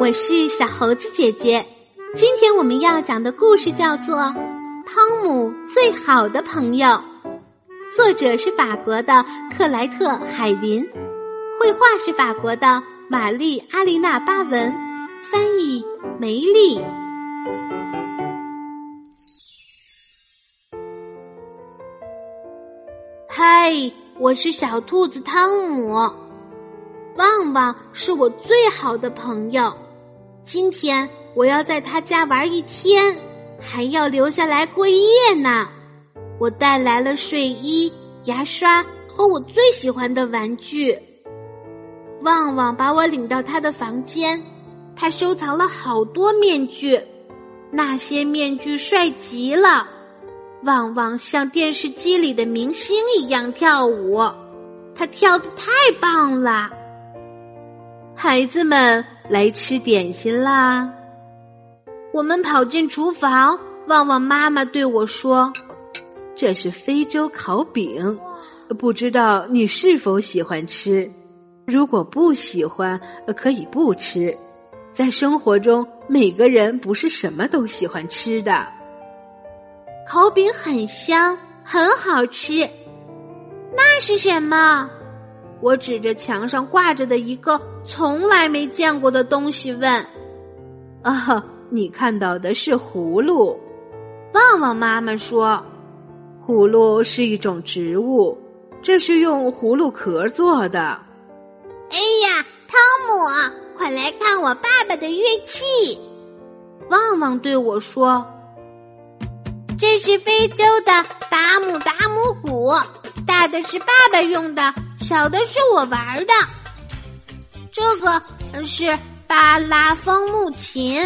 我是小猴子姐姐。今天我们要讲的故事叫做《汤姆最好的朋友》，作者是法国的克莱特·海林，绘画是法国的玛丽·阿丽娜·巴文，翻译梅丽。嗨，我是小兔子汤姆，旺旺是我最好的朋友。今天我要在他家玩一天，还要留下来过夜呢。我带来了睡衣、牙刷和我最喜欢的玩具。旺旺把我领到他的房间，他收藏了好多面具，那些面具帅极了。旺旺像电视机里的明星一样跳舞，他跳的太棒了。孩子们。来吃点心啦！我们跑进厨房，旺旺妈妈对我说：“这是非洲烤饼，不知道你是否喜欢吃？如果不喜欢，可以不吃。在生活中，每个人不是什么都喜欢吃的。烤饼很香，很好吃。那是什么？”我指着墙上挂着的一个从来没见过的东西问：“啊，你看到的是葫芦？”旺旺妈妈说：“葫芦是一种植物，这是用葫芦壳做的。”哎呀，汤姆，快来看我爸爸的乐器！旺旺对我说：“这是非洲的达姆达姆鼓，大的是爸爸用的。”小的是我玩的，这个是巴拉风木琴。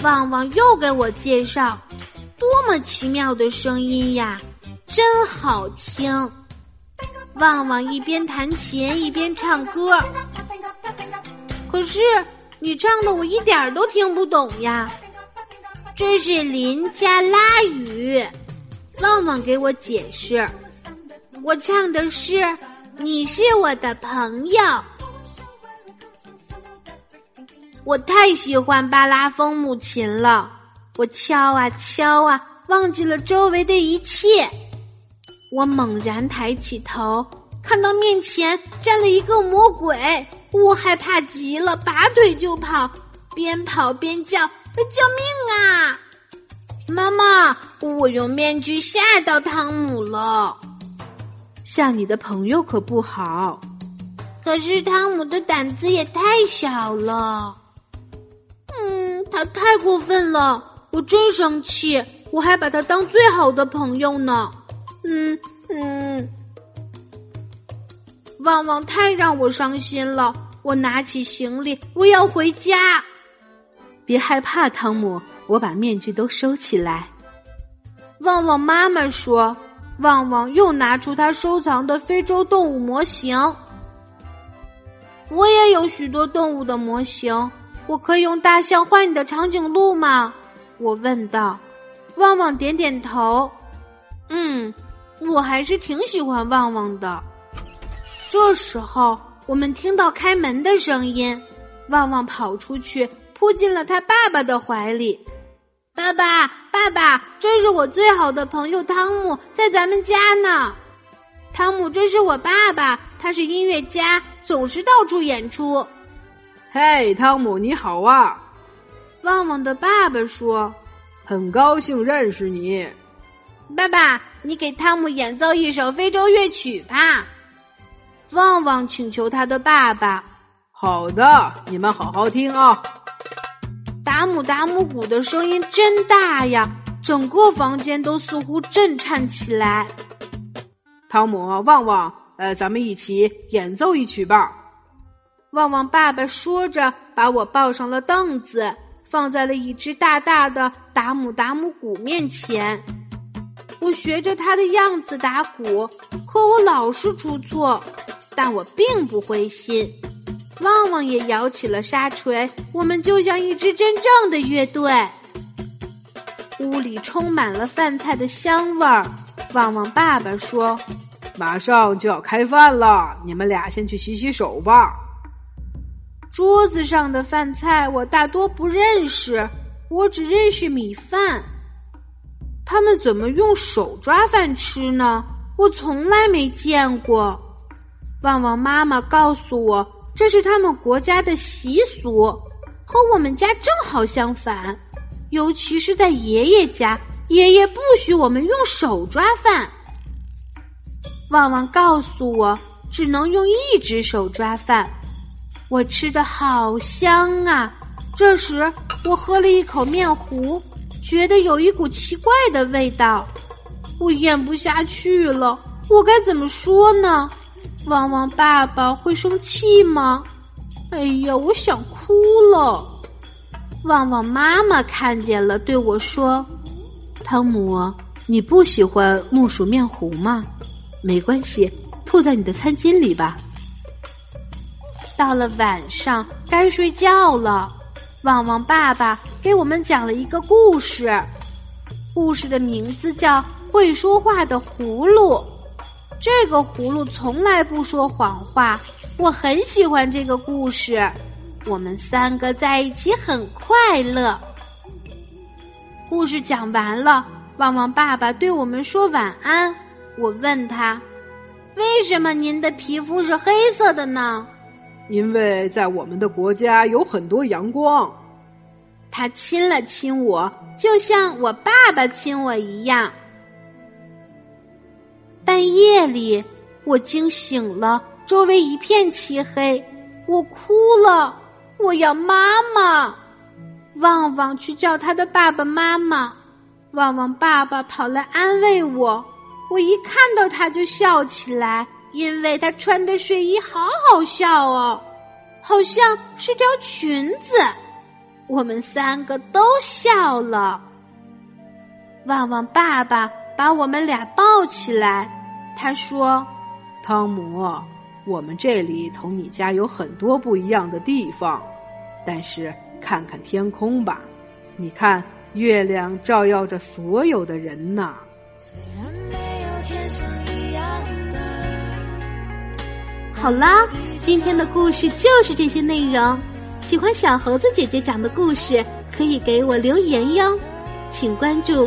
旺旺又给我介绍，多么奇妙的声音呀，真好听！旺旺一边弹琴一边唱歌，可是你唱的我一点都听不懂呀。这是林加拉语，旺旺给我解释，我唱的是。你是我的朋友，我太喜欢巴拉风母琴了。我敲啊敲啊，忘记了周围的一切。我猛然抬起头，看到面前站了一个魔鬼，我害怕极了，拔腿就跑，边跑边叫：“救命啊！”妈妈，我用面具吓到汤姆了。吓你的朋友可不好，可是汤姆的胆子也太小了。嗯，他太过分了，我真生气。我还把他当最好的朋友呢。嗯嗯，旺旺太让我伤心了。我拿起行李，我要回家。别害怕，汤姆，我把面具都收起来。旺旺妈妈说。旺旺又拿出他收藏的非洲动物模型。我也有许多动物的模型，我可以用大象换你的长颈鹿吗？我问道。旺旺点点头。嗯，我还是挺喜欢旺旺的。这时候，我们听到开门的声音，旺旺跑出去，扑进了他爸爸的怀里。爸爸，爸爸，这是我最好的朋友汤姆，在咱们家呢。汤姆，这是我爸爸，他是音乐家，总是到处演出。嘿，汤姆，你好啊！旺旺的爸爸说：“很高兴认识你。”爸爸，你给汤姆演奏一首非洲乐曲吧。旺旺请求他的爸爸：“好的，你们好好听啊。”达姆达姆鼓的声音真大呀，整个房间都似乎震颤起来。汤姆，旺旺，呃，咱们一起演奏一曲吧。旺旺爸爸说着，把我抱上了凳子，放在了一只大大的达姆达姆鼓面前。我学着他的样子打鼓，可我老是出错，但我并不灰心。旺旺也摇起了沙锤，我们就像一支真正的乐队。屋里充满了饭菜的香味儿。旺旺爸爸说：“马上就要开饭了，你们俩先去洗洗手吧。”桌子上的饭菜我大多不认识，我只认识米饭。他们怎么用手抓饭吃呢？我从来没见过。旺旺妈妈告诉我，这是他们国家的习俗，和我们家正好相反。尤其是在爷爷家，爷爷不许我们用手抓饭。旺旺告诉我，只能用一只手抓饭。我吃的好香啊！这时，我喝了一口面糊。觉得有一股奇怪的味道，我咽不下去了。我该怎么说呢？旺旺爸爸会生气吗？哎呀，我想哭了。旺旺妈妈看见了，对我说：“汤姆，你不喜欢木薯面糊吗？没关系，吐在你的餐巾里吧。”到了晚上，该睡觉了。旺旺爸爸给我们讲了一个故事，故事的名字叫《会说话的葫芦》。这个葫芦从来不说谎话，我很喜欢这个故事。我们三个在一起很快乐。故事讲完了，旺旺爸爸对我们说晚安。我问他：“为什么您的皮肤是黑色的呢？”因为在我们的国家有很多阳光。他亲了亲我，就像我爸爸亲我一样。半夜里，我惊醒了，周围一片漆黑，我哭了，我要妈妈。旺旺去叫他的爸爸妈妈，旺旺爸爸跑来安慰我，我一看到他就笑起来。因为他穿的睡衣好好笑哦，好像是条裙子。我们三个都笑了。旺旺爸爸把我们俩抱起来，他说：“汤姆，我们这里同你家有很多不一样的地方，但是看看天空吧，你看月亮照耀着所有的人呐。”好啦，今天的故事就是这些内容。喜欢小猴子姐姐讲的故事，可以给我留言哟。请关注